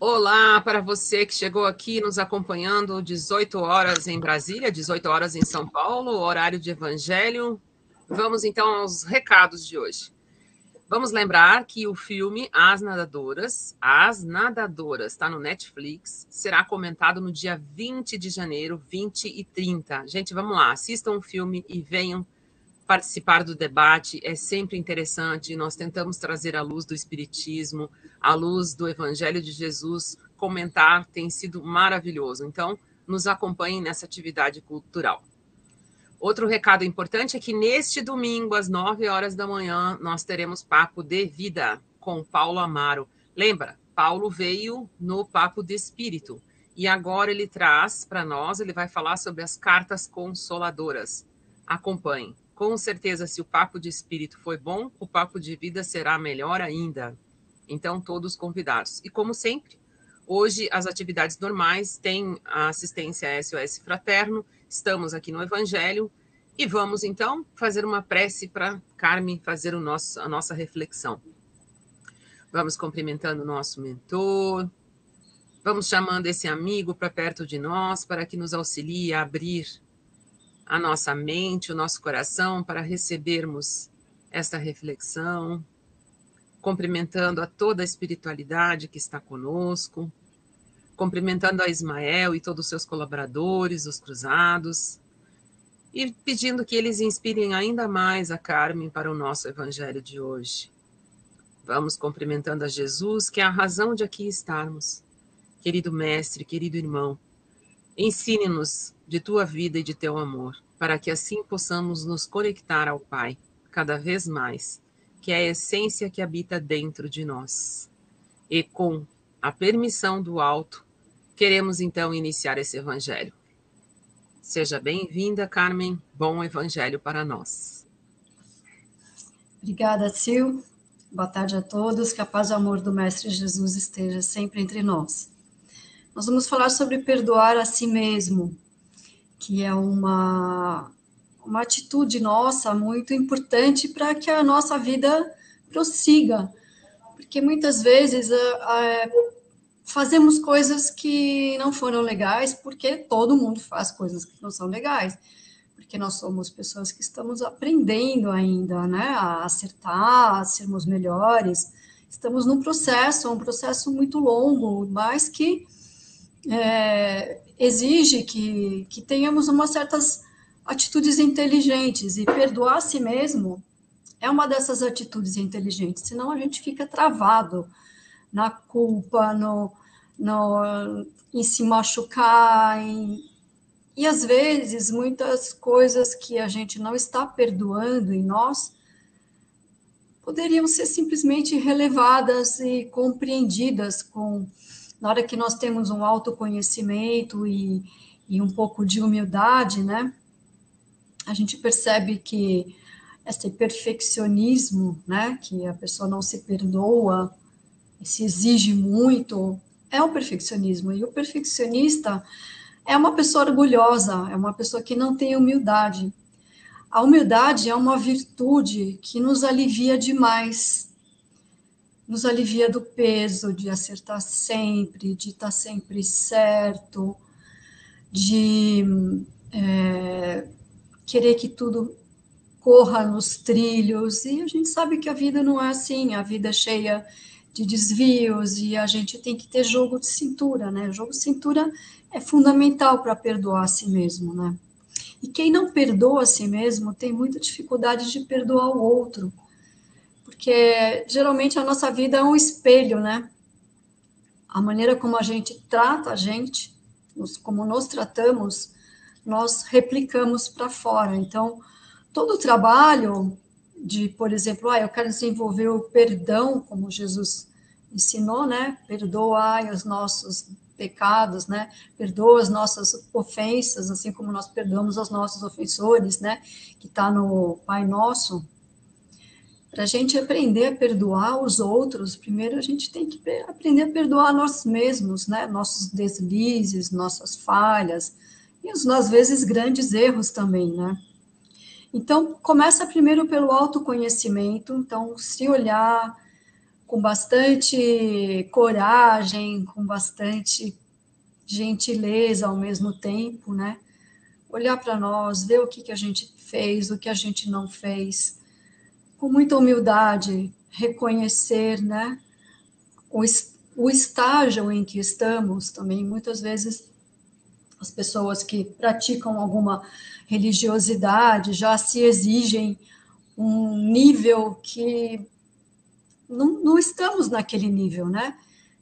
Olá para você que chegou aqui nos acompanhando 18 horas em Brasília, 18 horas em São Paulo, horário de evangelho. Vamos então aos recados de hoje. Vamos lembrar que o filme As Nadadoras, As Nadadoras, está no Netflix, será comentado no dia 20 de janeiro, 20 e 30. Gente, vamos lá, assistam o filme e venham participar do debate. É sempre interessante. Nós tentamos trazer a luz do Espiritismo, a luz do Evangelho de Jesus. Comentar tem sido maravilhoso. Então, nos acompanhem nessa atividade cultural. Outro recado importante é que neste domingo, às 9 horas da manhã, nós teremos Papo de Vida com Paulo Amaro. Lembra, Paulo veio no Papo de Espírito e agora ele traz para nós, ele vai falar sobre as cartas consoladoras. Acompanhe. Com certeza, se o Papo de Espírito foi bom, o Papo de Vida será melhor ainda. Então, todos convidados. E como sempre, hoje as atividades normais têm a assistência SOS Fraterno Estamos aqui no Evangelho e vamos então fazer uma prece para Carmen fazer o nosso, a nossa reflexão. Vamos cumprimentando o nosso mentor, vamos chamando esse amigo para perto de nós para que nos auxilie a abrir a nossa mente, o nosso coração para recebermos esta reflexão, cumprimentando a toda a espiritualidade que está conosco cumprimentando a Ismael e todos os seus colaboradores, os cruzados, e pedindo que eles inspirem ainda mais a Carmen para o nosso evangelho de hoje. Vamos cumprimentando a Jesus, que é a razão de aqui estarmos. Querido mestre, querido irmão, ensine-nos de tua vida e de teu amor, para que assim possamos nos conectar ao Pai cada vez mais, que é a essência que habita dentro de nós. E com a permissão do alto, Queremos então iniciar esse evangelho. Seja bem-vinda, Carmen. Bom evangelho para nós. Obrigada, Sil. Boa tarde a todos. Que a paz e o amor do Mestre Jesus esteja sempre entre nós. Nós vamos falar sobre perdoar a si mesmo, que é uma, uma atitude nossa muito importante para que a nossa vida prossiga. Porque muitas vezes a, fazemos coisas que não foram legais, porque todo mundo faz coisas que não são legais, porque nós somos pessoas que estamos aprendendo ainda, né, a acertar, a sermos melhores. Estamos num processo, um processo muito longo, mas que é, exige que, que tenhamos umas certas atitudes inteligentes. E perdoar a si mesmo é uma dessas atitudes inteligentes, senão a gente fica travado na culpa, no, no, em se machucar, em, e às vezes muitas coisas que a gente não está perdoando em nós poderiam ser simplesmente relevadas e compreendidas com na hora que nós temos um autoconhecimento e, e um pouco de humildade, né? A gente percebe que esse perfeccionismo, né, que a pessoa não se perdoa, se exige muito, é o perfeccionismo. E o perfeccionista é uma pessoa orgulhosa, é uma pessoa que não tem humildade. A humildade é uma virtude que nos alivia demais. Nos alivia do peso de acertar sempre, de estar sempre certo, de é, querer que tudo corra nos trilhos. E a gente sabe que a vida não é assim, a vida é cheia de desvios e a gente tem que ter jogo de cintura, né? O jogo de cintura é fundamental para perdoar a si mesmo, né? E quem não perdoa a si mesmo tem muita dificuldade de perdoar o outro, porque geralmente a nossa vida é um espelho, né? A maneira como a gente trata a gente, como nós tratamos, nós replicamos para fora. Então, todo o trabalho de, por exemplo, ah, eu quero desenvolver o perdão, como Jesus ensinou, né? Perdoai os nossos pecados, né? Perdoa as nossas ofensas, assim como nós perdoamos aos nossos ofensores, né? Que está no Pai Nosso. Para a gente aprender a perdoar os outros, primeiro a gente tem que aprender a perdoar nós mesmos, né? Nossos deslizes, nossas falhas e os, às vezes, grandes erros também, né? Então, começa primeiro pelo autoconhecimento, então, se olhar, com bastante coragem, com bastante gentileza ao mesmo tempo, né? Olhar para nós, ver o que, que a gente fez, o que a gente não fez, com muita humildade, reconhecer, né? O, o estágio em que estamos também, muitas vezes as pessoas que praticam alguma religiosidade já se exigem um nível que não, não estamos naquele nível, né?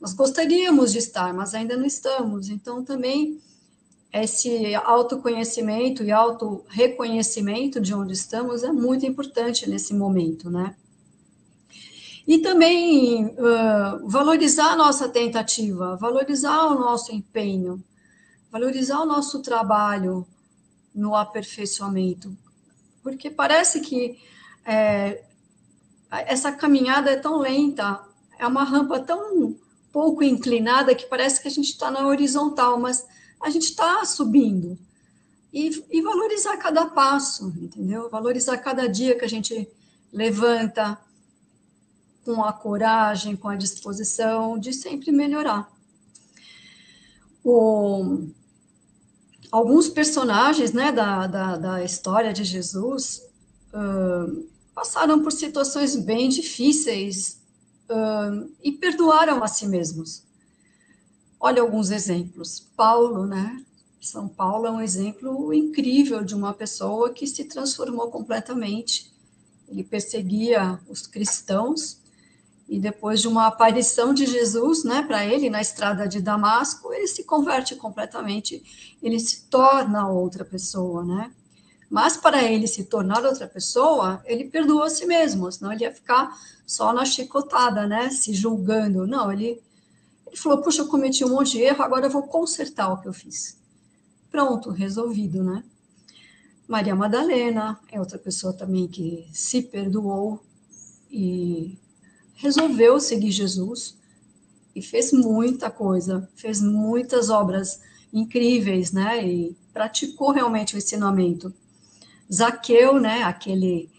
Nós gostaríamos de estar, mas ainda não estamos. Então, também esse autoconhecimento e auto-reconhecimento de onde estamos é muito importante nesse momento, né? E também uh, valorizar a nossa tentativa, valorizar o nosso empenho, valorizar o nosso trabalho no aperfeiçoamento, porque parece que é, essa caminhada é tão lenta, é uma rampa tão pouco inclinada que parece que a gente está na horizontal, mas a gente está subindo. E, e, valorizar cada passo, entendeu? Valorizar cada dia que a gente levanta com a coragem, com a disposição de sempre melhorar. O, alguns personagens né, da, da, da história de Jesus uh, passaram por situações bem difíceis uh, e perdoaram a si mesmos. Olha alguns exemplos. Paulo, né? São Paulo é um exemplo incrível de uma pessoa que se transformou completamente. Ele perseguia os cristãos e depois de uma aparição de Jesus, né, para ele na estrada de Damasco, ele se converte completamente, ele se torna outra pessoa, né? Mas para ele se tornar outra pessoa, ele perdoou a si mesmo, senão ele ia ficar só na chicotada, né, se julgando. Não, ele, ele falou: "Puxa, eu cometi um monte de erro, agora eu vou consertar o que eu fiz". Pronto, resolvido, né? Maria Madalena é outra pessoa também que se perdoou e resolveu seguir Jesus e fez muita coisa, fez muitas obras incríveis, né? E praticou realmente o ensinamento. Zaqueu, né? Aquele,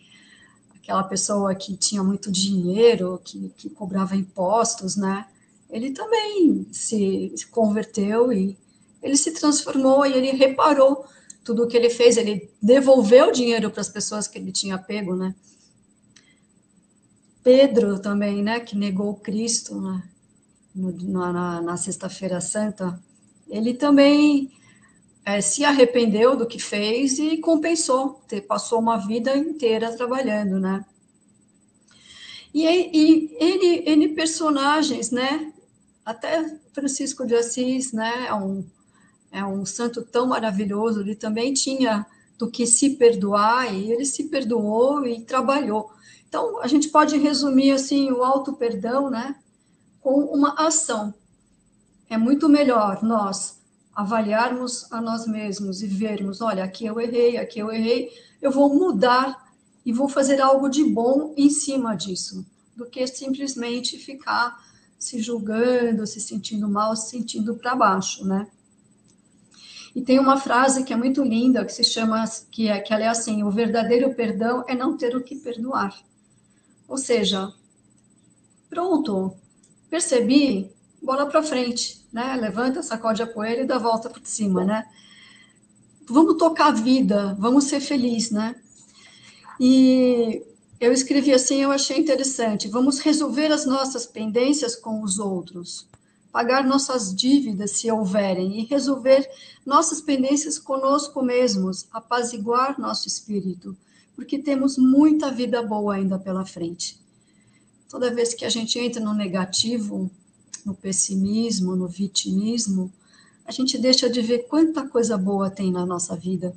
aquela pessoa que tinha muito dinheiro, que, que cobrava impostos, né? Ele também se, se converteu e ele se transformou e ele reparou tudo o que ele fez. Ele devolveu o dinheiro para as pessoas que ele tinha pego, né? Pedro também, né, que negou Cristo né, na, na, na Sexta-feira Santa, ele também é, se arrependeu do que fez e compensou, ter, passou uma vida inteira trabalhando, né? E, e ele personagens, né? Até Francisco de Assis, né? É um, é um santo tão maravilhoso, ele também tinha do que se perdoar, e ele se perdoou e trabalhou. Então, a gente pode resumir assim o auto-perdão, né, com uma ação. É muito melhor nós avaliarmos a nós mesmos e vermos, olha, aqui eu errei, aqui eu errei, eu vou mudar e vou fazer algo de bom em cima disso, do que simplesmente ficar se julgando, se sentindo mal, se sentindo para baixo, né? E tem uma frase que é muito linda, que se chama, que é, que ela é assim, o verdadeiro perdão é não ter o que perdoar. Ou seja, pronto, percebi, bola para frente, né? Levanta, sacode a poeira e dá volta por cima, né? Vamos tocar a vida, vamos ser felizes, né? E eu escrevi assim, eu achei interessante. Vamos resolver as nossas pendências com os outros, pagar nossas dívidas se houverem e resolver nossas pendências conosco mesmos, apaziguar nosso espírito, porque temos muita vida boa ainda pela frente. Toda vez que a gente entra no negativo, no pessimismo, no vitimismo, a gente deixa de ver quanta coisa boa tem na nossa vida,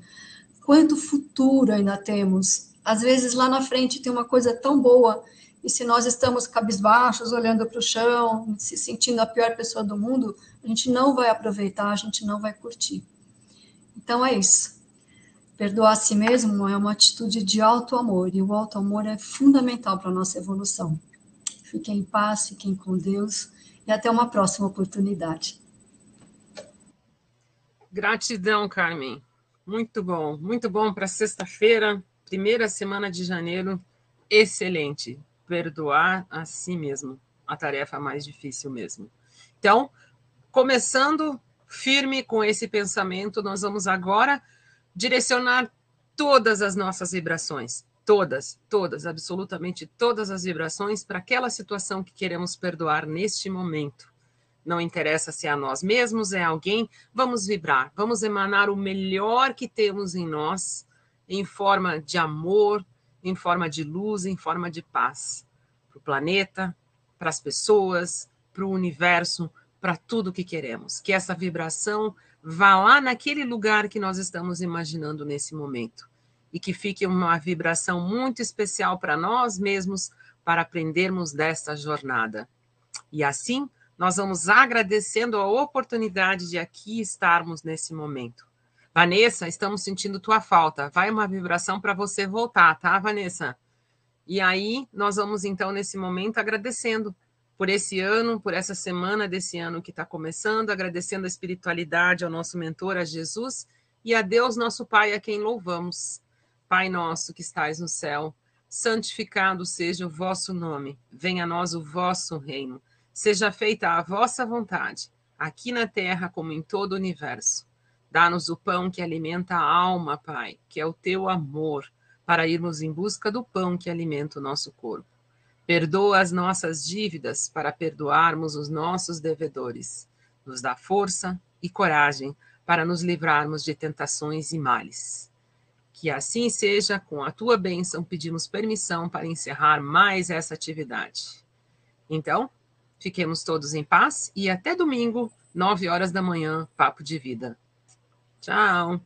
quanto futuro ainda temos. Às vezes lá na frente tem uma coisa tão boa, e se nós estamos cabisbaixos, olhando para o chão, se sentindo a pior pessoa do mundo, a gente não vai aproveitar, a gente não vai curtir. Então é isso. Perdoar a si mesmo é uma atitude de alto amor, e o alto amor é fundamental para a nossa evolução. Fiquem em paz, fiquem com Deus, e até uma próxima oportunidade. Gratidão, Carmen. Muito bom, muito bom para sexta-feira, primeira semana de janeiro. Excelente. Perdoar a si mesmo. a tarefa mais difícil mesmo. Então, começando firme com esse pensamento, nós vamos agora direcionar todas as nossas vibrações, todas, todas, absolutamente todas as vibrações para aquela situação que queremos perdoar neste momento. Não interessa se é a nós mesmos, é alguém, vamos vibrar, vamos emanar o melhor que temos em nós, em forma de amor, em forma de luz, em forma de paz, para o planeta, para as pessoas, para o universo, para tudo que queremos. Que essa vibração vá lá naquele lugar que nós estamos imaginando nesse momento. E que fique uma vibração muito especial para nós mesmos, para aprendermos desta jornada. E assim, nós vamos agradecendo a oportunidade de aqui estarmos nesse momento. Vanessa, estamos sentindo tua falta. Vai uma vibração para você voltar, tá, Vanessa? E aí, nós vamos então, nesse momento, agradecendo por esse ano, por essa semana desse ano que está começando, agradecendo a espiritualidade ao nosso mentor, a Jesus, e a Deus, nosso Pai, a quem louvamos. Pai nosso que estais no céu, santificado seja o vosso nome, venha a nós o vosso reino, seja feita a vossa vontade, aqui na terra como em todo o universo. Dá-nos o pão que alimenta a alma, Pai, que é o teu amor, para irmos em busca do pão que alimenta o nosso corpo. Perdoa as nossas dívidas para perdoarmos os nossos devedores. Nos dá força e coragem para nos livrarmos de tentações e males. Que assim seja, com a tua bênção, pedimos permissão para encerrar mais essa atividade. Então, fiquemos todos em paz e até domingo, nove horas da manhã, Papo de Vida. Ciao.